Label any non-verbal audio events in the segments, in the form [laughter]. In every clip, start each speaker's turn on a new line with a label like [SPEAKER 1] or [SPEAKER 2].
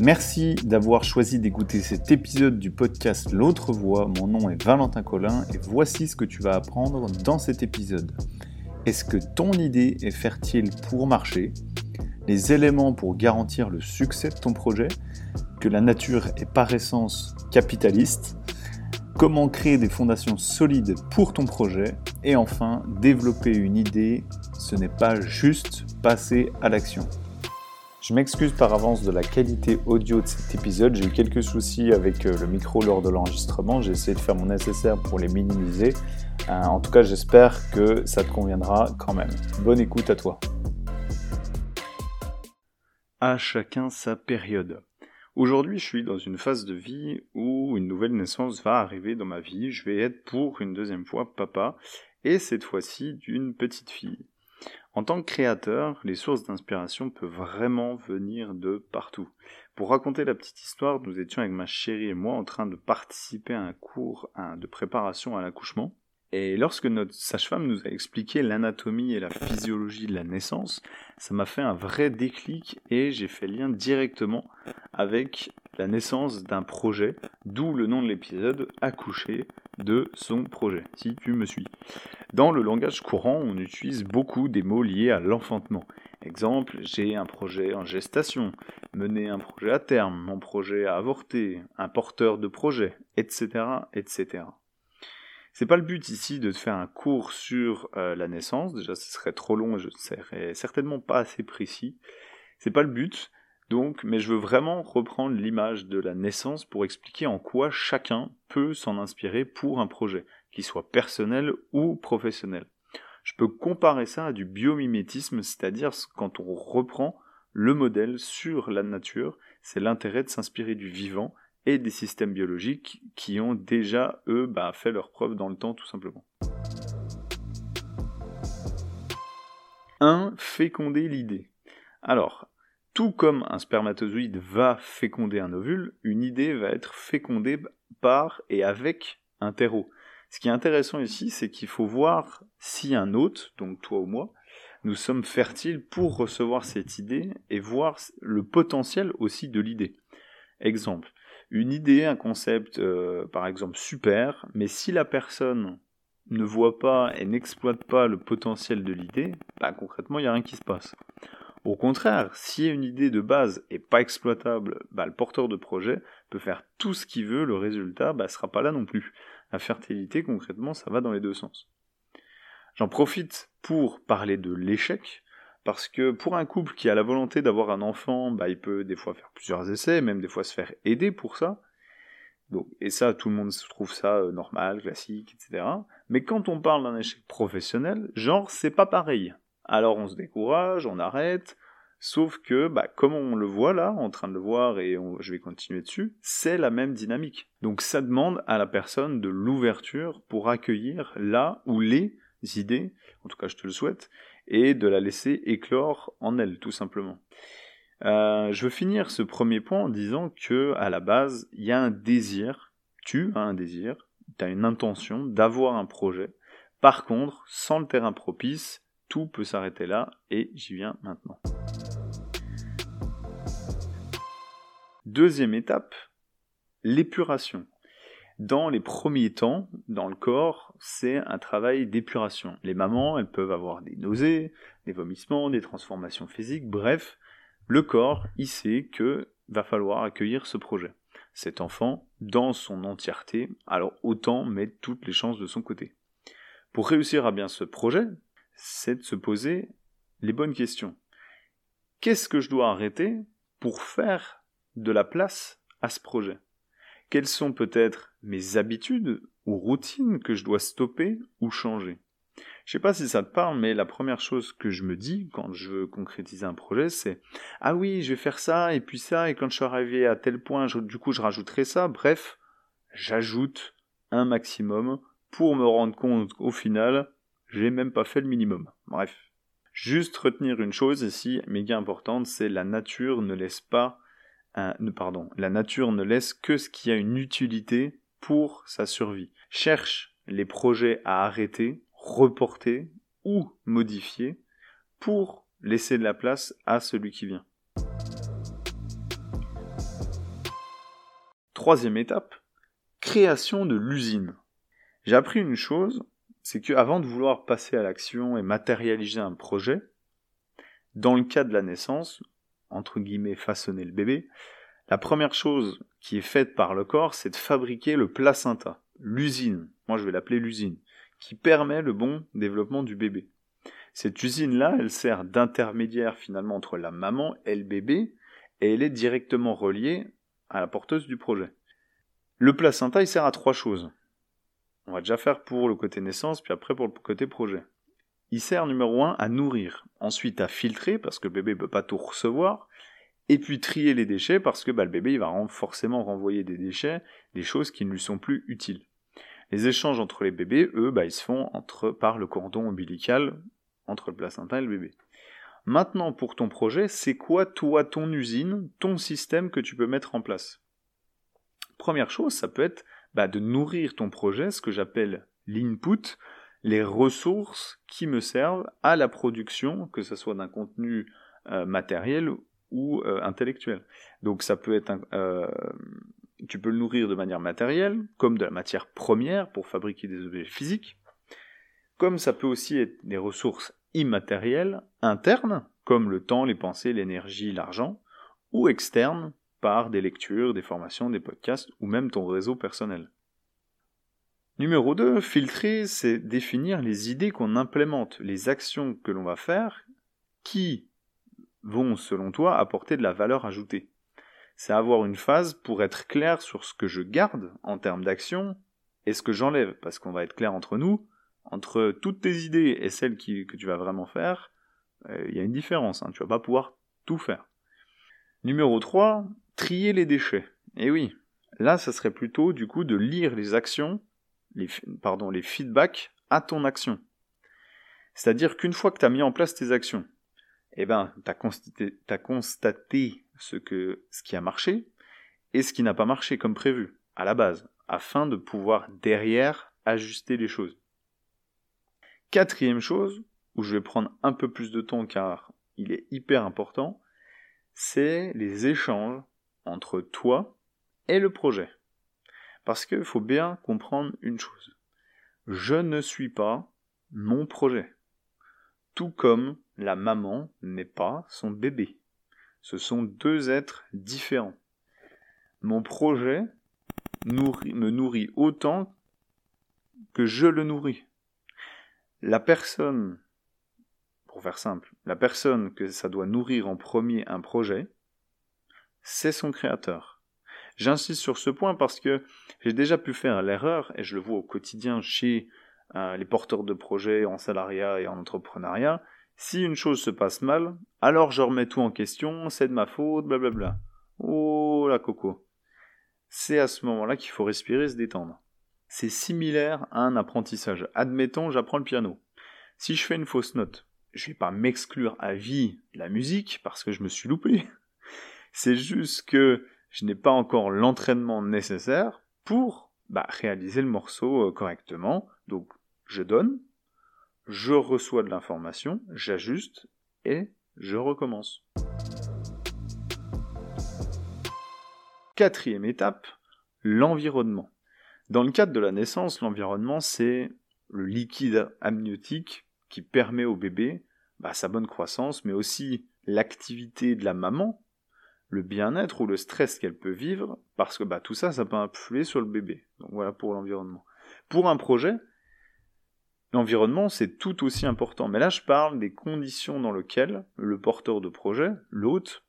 [SPEAKER 1] Merci d'avoir choisi d'écouter cet épisode du podcast L'autre voix. Mon nom est Valentin Collin et voici ce que tu vas apprendre dans cet épisode. Est-ce que ton idée est fertile pour marcher? Les éléments pour garantir le succès de ton projet? Que la nature est par essence capitaliste? Comment créer des fondations solides pour ton projet? Et enfin, développer une idée, ce n'est pas juste passer à l'action. Je m'excuse par avance de la qualité audio de cet épisode. J'ai eu quelques soucis avec euh, le micro lors de l'enregistrement. J'ai essayé de faire mon nécessaire pour les minimiser. Euh, en tout cas, j'espère que ça te conviendra quand même. Bonne écoute à toi. À chacun sa période. Aujourd'hui, je suis dans une phase de vie où une nouvelle naissance va arriver dans ma vie. Je vais être pour une deuxième fois papa, et cette fois-ci d'une petite fille. En tant que créateur, les sources d'inspiration peuvent vraiment venir de partout. Pour raconter la petite histoire, nous étions avec ma chérie et moi en train de participer à un cours de préparation à l'accouchement. Et lorsque notre sage-femme nous a expliqué l'anatomie et la physiologie de la naissance, ça m'a fait un vrai déclic et j'ai fait lien directement avec la naissance d'un projet, d'où le nom de l'épisode Accoucher de son projet, si tu me suis. Dans le langage courant, on utilise beaucoup des mots liés à l'enfantement. Exemple, j'ai un projet en gestation, mener un projet à terme, mon projet à avorter, un porteur de projet, etc., etc. C'est pas le but ici de faire un cours sur euh, la naissance, déjà ce serait trop long et je ne serais certainement pas assez précis. C'est pas le but, donc, mais je veux vraiment reprendre l'image de la naissance pour expliquer en quoi chacun peut s'en inspirer pour un projet, qu'il soit personnel ou professionnel. Je peux comparer ça à du biomimétisme, c'est-à-dire quand on reprend le modèle sur la nature, c'est l'intérêt de s'inspirer du vivant et des systèmes biologiques qui ont déjà, eux, bah, fait leur preuve dans le temps tout simplement. 1. Féconder l'idée. Alors, tout comme un spermatozoïde va féconder un ovule, une idée va être fécondée par et avec un terreau. Ce qui est intéressant ici, c'est qu'il faut voir si un hôte, donc toi ou moi, nous sommes fertiles pour recevoir cette idée et voir le potentiel aussi de l'idée. Exemple, une idée, un concept, euh, par exemple, super, mais si la personne ne voit pas et n'exploite pas le potentiel de l'idée, bah, concrètement, il n'y a rien qui se passe. Au contraire, si une idée de base est pas exploitable, bah, le porteur de projet peut faire tout ce qu'il veut, le résultat bah, sera pas là non plus. La fertilité, concrètement, ça va dans les deux sens. J'en profite pour parler de l'échec, parce que pour un couple qui a la volonté d'avoir un enfant, bah, il peut des fois faire plusieurs essais, même des fois se faire aider pour ça. Donc, et ça, tout le monde trouve ça euh, normal, classique, etc. Mais quand on parle d'un échec professionnel, genre, c'est pas pareil. Alors on se décourage, on arrête, sauf que, bah, comme on le voit là, en train de le voir et je vais continuer dessus, c'est la même dynamique. Donc ça demande à la personne de l'ouverture pour accueillir là où les idées, en tout cas je te le souhaite, et de la laisser éclore en elle, tout simplement. Euh, je veux finir ce premier point en disant que à la base, il y a un désir, tu as un désir, tu as une intention d'avoir un projet. Par contre, sans le terrain propice, tout peut s'arrêter là et j'y viens maintenant. Deuxième étape, l'épuration. Dans les premiers temps, dans le corps, c'est un travail d'épuration. Les mamans, elles peuvent avoir des nausées, des vomissements, des transformations physiques, bref, le corps, il sait que va falloir accueillir ce projet. Cet enfant, dans son entièreté, alors autant mettre toutes les chances de son côté. Pour réussir à bien ce projet, c'est de se poser les bonnes questions. Qu'est-ce que je dois arrêter pour faire de la place à ce projet? Quelles sont peut-être mes habitudes ou routines que je dois stopper ou changer? Je sais pas si ça te parle, mais la première chose que je me dis quand je veux concrétiser un projet, c'est ah oui, je vais faire ça et puis ça et quand je suis arrivé à tel point, du coup, je rajouterai ça. Bref, j'ajoute un maximum pour me rendre compte qu'au final, j'ai même pas fait le minimum. Bref, juste retenir une chose ici, méga importante, c'est la nature ne laisse pas pardon, la nature ne laisse que ce qui a une utilité pour sa survie. Cherche les projets à arrêter, reporter ou modifier pour laisser de la place à celui qui vient. Troisième étape, création de l'usine. J'ai appris une chose, c'est que avant de vouloir passer à l'action et matérialiser un projet, dans le cas de la naissance, entre guillemets façonner le bébé, la première chose qui est faite par le corps, c'est de fabriquer le placenta, l'usine, moi je vais l'appeler l'usine, qui permet le bon développement du bébé. Cette usine-là, elle sert d'intermédiaire finalement entre la maman et le bébé, et elle est directement reliée à la porteuse du projet. Le placenta, il sert à trois choses. On va déjà faire pour le côté naissance, puis après pour le côté projet. Il sert numéro un à nourrir, ensuite à filtrer parce que le bébé ne peut pas tout recevoir, et puis trier les déchets parce que bah, le bébé va forcément renvoyer des déchets, des choses qui ne lui sont plus utiles. Les échanges entre les bébés, eux, bah, ils se font entre, par le cordon ombilical entre le placenta et le bébé. Maintenant, pour ton projet, c'est quoi toi, ton usine, ton système que tu peux mettre en place? Première chose, ça peut être bah, de nourrir ton projet, ce que j'appelle l'input, les ressources qui me servent à la production, que ce soit d'un contenu euh, matériel ou euh, intellectuel. Donc ça peut être euh, tu peux le nourrir de manière matérielle, comme de la matière première pour fabriquer des objets physiques, comme ça peut aussi être des ressources immatérielles, internes, comme le temps, les pensées, l'énergie, l'argent, ou externes, par des lectures, des formations, des podcasts, ou même ton réseau personnel. Numéro 2, filtrer, c'est définir les idées qu'on implémente, les actions que l'on va faire, qui vont, selon toi, apporter de la valeur ajoutée. C'est avoir une phase pour être clair sur ce que je garde en termes d'action et ce que j'enlève, parce qu'on va être clair entre nous, entre toutes tes idées et celles que tu vas vraiment faire, euh, il y a une différence, hein, tu vas pas pouvoir tout faire. Numéro 3, trier les déchets. Et oui, là, ça serait plutôt du coup de lire les actions, les, pardon, les feedbacks à ton action. C'est-à-dire qu'une fois que tu as mis en place tes actions, eh ben, tu as, constaté ce, que, ce qui a marché et ce qui n'a pas marché comme prévu, à la base, afin de pouvoir derrière ajuster les choses. Quatrième chose, où je vais prendre un peu plus de temps car il est hyper important, c'est les échanges entre toi et le projet. Parce qu'il faut bien comprendre une chose. Je ne suis pas mon projet. Tout comme la maman n'est pas son bébé. Ce sont deux êtres différents. Mon projet me nourrit autant que je le nourris. La personne, pour faire simple, la personne que ça doit nourrir en premier un projet, c'est son créateur. J'insiste sur ce point parce que j'ai déjà pu faire l'erreur, et je le vois au quotidien chez euh, les porteurs de projets en salariat et en entrepreneuriat, si une chose se passe mal, alors je remets tout en question, c'est de ma faute, blablabla. Oh la coco. C'est à ce moment-là qu'il faut respirer, se détendre. C'est similaire à un apprentissage. Admettons, j'apprends le piano. Si je fais une fausse note, je vais pas m'exclure à vie de la musique parce que je me suis loupé. C'est juste que je n'ai pas encore l'entraînement nécessaire pour bah, réaliser le morceau euh, correctement. Donc je donne, je reçois de l'information, j'ajuste et je recommence. Quatrième étape, l'environnement. Dans le cadre de la naissance, l'environnement, c'est le liquide amniotique qui permet au bébé bah, sa bonne croissance, mais aussi l'activité de la maman, le bien-être ou le stress qu'elle peut vivre, parce que bah, tout ça, ça peut influer sur le bébé. Donc voilà pour l'environnement. Pour un projet, L'environnement, c'est tout aussi important. Mais là, je parle des conditions dans lesquelles le porteur de projet, l'hôte,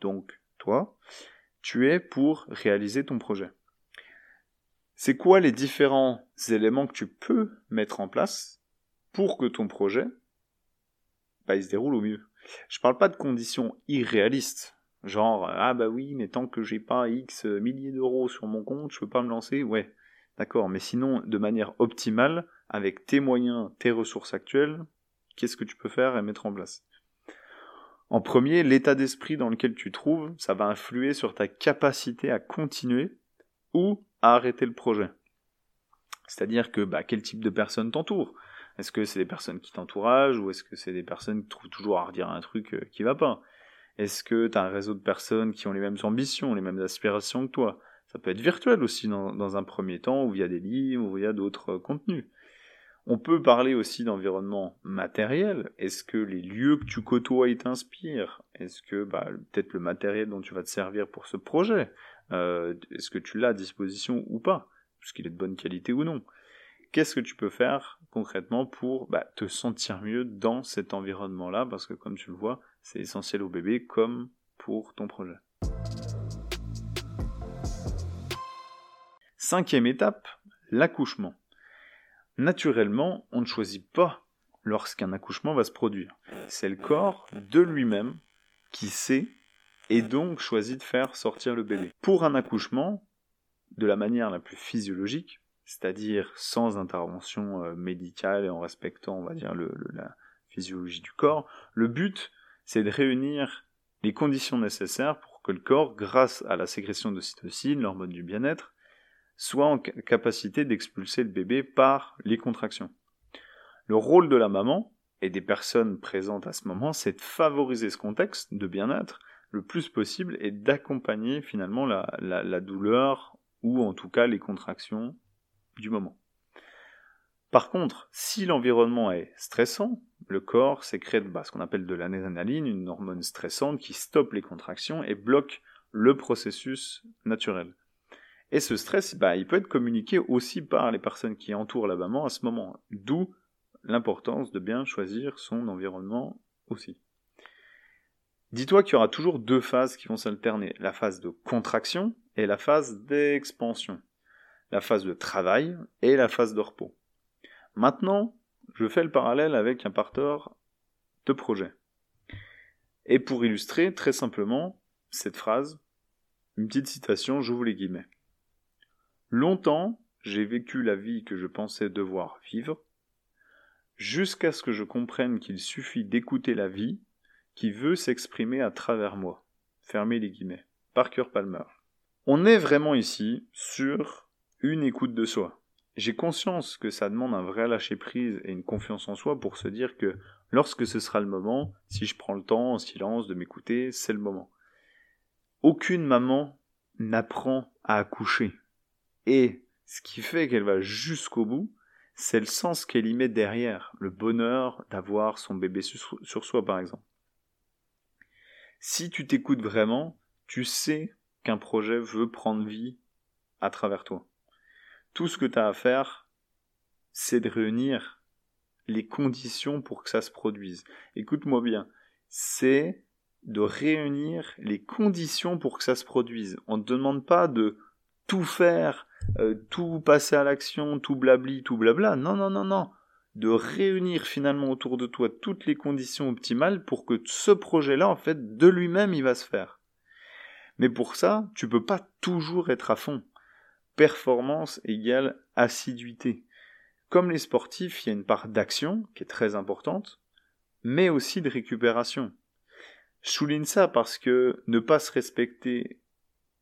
[SPEAKER 1] donc toi, tu es pour réaliser ton projet. C'est quoi les différents éléments que tu peux mettre en place pour que ton projet bah, il se déroule au mieux? Je parle pas de conditions irréalistes. Genre, ah bah oui, mais tant que j'ai pas X milliers d'euros sur mon compte, je peux pas me lancer. Ouais, d'accord, mais sinon, de manière optimale, avec tes moyens, tes ressources actuelles, qu'est-ce que tu peux faire et mettre en place? En premier, l'état d'esprit dans lequel tu trouves, ça va influer sur ta capacité à continuer ou à arrêter le projet. C'est-à-dire que bah, quel type de personnes t'entourent? Est-ce que c'est des personnes qui t'entourent ou est-ce que c'est des personnes qui trouvent toujours à redire un truc euh, qui va pas? Est-ce que tu as un réseau de personnes qui ont les mêmes ambitions, les mêmes aspirations que toi? Ça peut être virtuel aussi dans, un premier temps, ou via des livres, ou via d'autres euh, contenus. On peut parler aussi d'environnement matériel. Est-ce que les lieux que tu côtoies t'inspirent? Est-ce que bah, peut-être le matériel dont tu vas te servir pour ce projet, euh, est-ce que tu l'as à disposition ou pas? Puisqu'il est de bonne qualité ou non? Qu'est-ce que tu peux faire concrètement pour bah, te sentir mieux dans cet environnement-là? Parce que comme tu le vois, c'est essentiel au bébé comme pour ton projet. Cinquième étape, l'accouchement. Naturellement, on ne choisit pas lorsqu'un accouchement va se produire. C'est le corps de lui-même qui sait et donc choisit de faire sortir le bébé. Pour un accouchement, de la manière la plus physiologique, c'est-à-dire sans intervention euh, médicale et en respectant, on va dire, la physiologie du corps, le but, c'est de réunir les conditions nécessaires pour que le corps, grâce à la sécrétion de cytocine, l'hormone du bien-être, soit en capacité d'expulser le bébé par les contractions. Le rôle de la maman et des personnes présentes à ce moment, c'est de favoriser ce contexte de bien-être le plus possible et d'accompagner finalement la, douleur ou en tout cas les contractions moment. Par contre, si l'environnement est stressant, le corps sécrète bah, ce qu'on appelle de l'adrénaline, une hormone stressante qui stoppe les contractions et bloque le processus naturel. Et ce stress, bah, il peut être communiqué aussi par les personnes qui entourent la maman à ce moment. D'où l'importance de bien choisir son environnement aussi. Dis-toi qu'il y aura toujours deux phases qui vont s'alterner, la phase de contraction et la phase d'expansion, la phase de travail et la phase de repos. Maintenant, je fais le parallèle avec un parteur de projet. Et pour illustrer très simplement cette phrase, une petite citation, j'ouvre les guillemets. Longtemps, j'ai vécu la vie que je pensais devoir vivre, jusqu'à ce que je comprenne qu'il suffit d'écouter la vie qui veut s'exprimer à travers moi. Fermez les guillemets. Parker Palmer. On est vraiment ici sur une écoute de soi. J'ai conscience que ça demande un vrai lâcher-prise et une confiance en soi pour se dire que lorsque ce sera le moment, si je prends le temps en silence de m'écouter, c'est le moment. Aucune maman n'apprend à accoucher. Et ce qui fait qu'elle va jusqu'au bout, c'est le sens qu'elle y met derrière, le bonheur d'avoir son bébé sur, soi par exemple. Si tu t'écoutes vraiment, tu sais qu'un projet veut prendre vie à travers toi. Tout ce que tu as à faire, c'est de réunir les conditions pour que ça se produise. Écoute-moi bien, c'est de réunir les conditions pour que ça se produise. On ne te demande pas de tout faire euh, tout passer à l'action, tout blabli, tout blabla. Non, non, non, non. De réunir finalement autour de toi toutes les conditions optimales pour que ce projet-là, en fait, de lui-même, il va se faire. Mais pour ça, tu peux pas toujours être à fond. Performance égale assiduité. Comme les sportifs, il y a une part d'action qui est très importante, mais aussi de récupération. Je souligne ça parce que ne pas se respecter,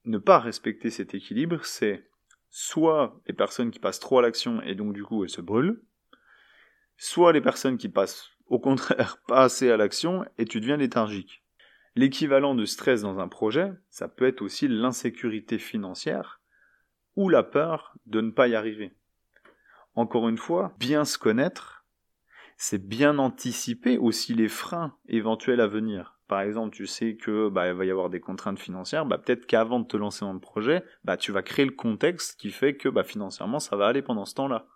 [SPEAKER 1] ne pas respecter cet équilibre, c'est soit les personnes qui passent trop à l'action et donc du coup elles se brûlent, soit les personnes qui passent au contraire [laughs] pas assez à l'action et tu deviens léthargique. L'équivalent de stress dans un projet, ça peut être aussi l'insécurité financière ou la peur de ne pas y arriver. Encore une fois, bien se connaître, c'est bien anticiper aussi les freins éventuels à venir par exemple, tu sais que bah, va y avoir des contraintes financières, bah, peut-être qu'avant de te lancer dans le projet, bah, tu vas créer le contexte qui fait que bah, financièrement ça va aller pendant ce temps-là.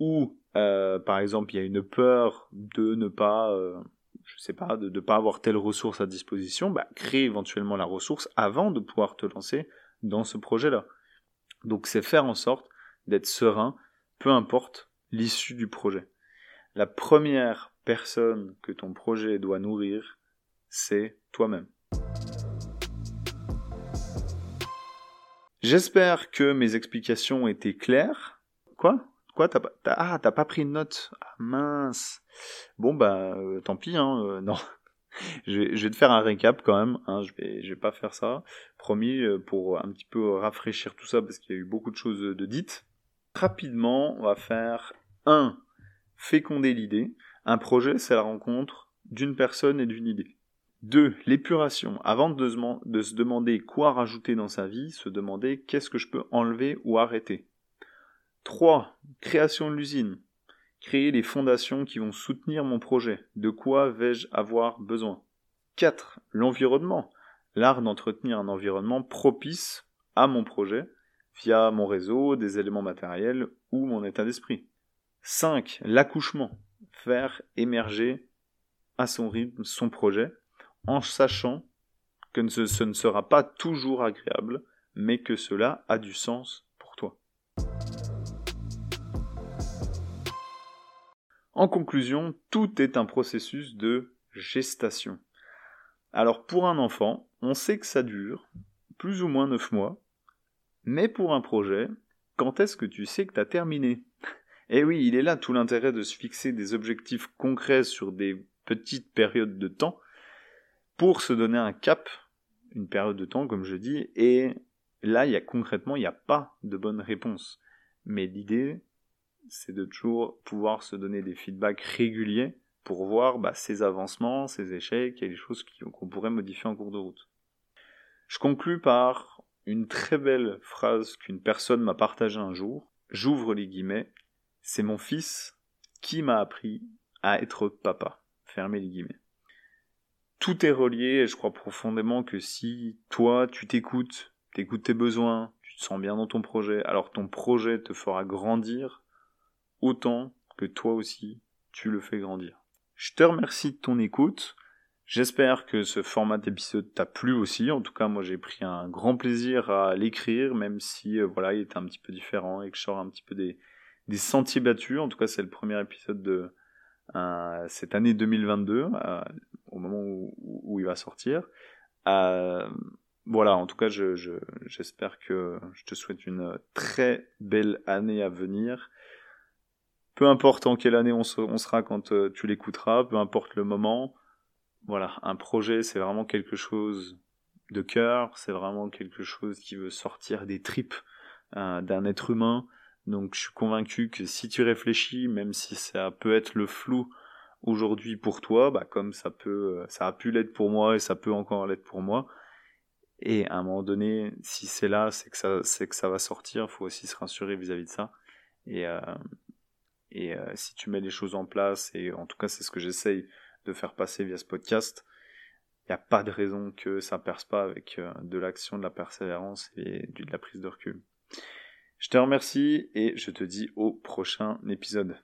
[SPEAKER 1] Ou euh, par exemple, il y a une peur de ne pas, euh, je sais pas, de ne pas avoir telle ressource à disposition, bah, crée éventuellement la ressource avant de pouvoir te lancer dans ce projet-là. Donc c'est faire en sorte d'être serein, peu importe l'issue du projet. La première personne que ton projet doit nourrir, c'est toi-même. J'espère que mes explications étaient claires. Quoi? Quoi? T'as pas, ah, t'as pas pris de note ah, Mince. Bon bah, euh, tant pis. Hein, euh, non. [laughs] je, vais, te faire un récap quand même. Hein, je vais, pas faire ça. Promis euh, pour un petit peu rafraîchir tout ça parce qu'il y a eu beaucoup de choses de dites. Rapidement, on va faire un féconder l'idée. Un projet, c'est la rencontre d'une personne et d'une idée. 2. L'épuration. Avant de se demander quoi rajouter dans sa vie, se demander qu'est-ce que je peux enlever ou arrêter. 3. Création de l'usine. Créer les fondations qui vont soutenir mon projet. De quoi vais-je avoir besoin? 4. L'environnement. L'art d'entretenir un environnement propice à mon projet via mon réseau, des éléments matériels ou mon état d'esprit. 5. L'accouchement. Faire émerger à son rythme son projet en sachant que ce, ne sera pas toujours agréable, mais que cela a du sens En conclusion, tout est un processus de gestation. Alors pour un enfant, on sait que ça dure plus ou moins 9 mois, mais pour un projet, quand est-ce que tu sais que tu as terminé? Eh oui, il est là tout l'intérêt de se fixer des objectifs concrets sur des petites périodes de temps pour se donner un cap, une période de temps, comme je dis, et là, il y a concrètement, il n'y a pas de bonne réponse. Mais l'idée, c'est de toujours pouvoir se donner des feedbacks réguliers pour voir bah, ses avancements, ses échecs et les choses qu'on pourrait modifier en cours de route. Je conclus par une très belle phrase qu'une personne m'a partagée un jour. J'ouvre les guillemets. C'est mon fils qui m'a appris à être papa. Fermez les guillemets tout est relié et je crois profondément que si toi tu t'écoutes, t'écoutes tes besoins, tu te sens bien dans ton projet, alors ton projet te fera grandir autant que toi aussi tu le fais grandir. Je te remercie de ton écoute. J'espère que ce format d'épisode t'a plu aussi. En tout cas, moi j'ai pris un grand plaisir à l'écrire, même si euh, voilà, il était un petit peu différent et que je sors un petit peu des, des sentiers battus. En tout cas, c'est le premier épisode de, euh, cette année 2022, euh, au moment où, il va sortir. Voilà, en tout cas, j'espère que je te souhaite une très belle année à venir. Peu importe en quelle année on, sera quand tu l'écouteras, peu importe le moment. Voilà, un projet, c'est vraiment quelque chose de cœur, c'est vraiment quelque chose qui veut sortir des tripes d'un être humain. Donc je suis convaincu que si tu réfléchis, même si ça peut être le flou aujourd'hui pour toi, bah comme ça peut, euh, ça a pu l'être pour moi et ça peut encore l'être pour moi. Et à un moment donné, si c'est là, c'est que ça, que ça va sortir. Faut aussi se rassurer vis-à-vis de ça. Et euh, et euh, si tu mets les choses en place, et en tout cas c'est ce que j'essaye de faire passer via ce podcast, il n'y a pas de raison que ça perce pas avec de l'action, de la persévérance et de la prise de recul. Je te remercie et je te dis au prochain épisode.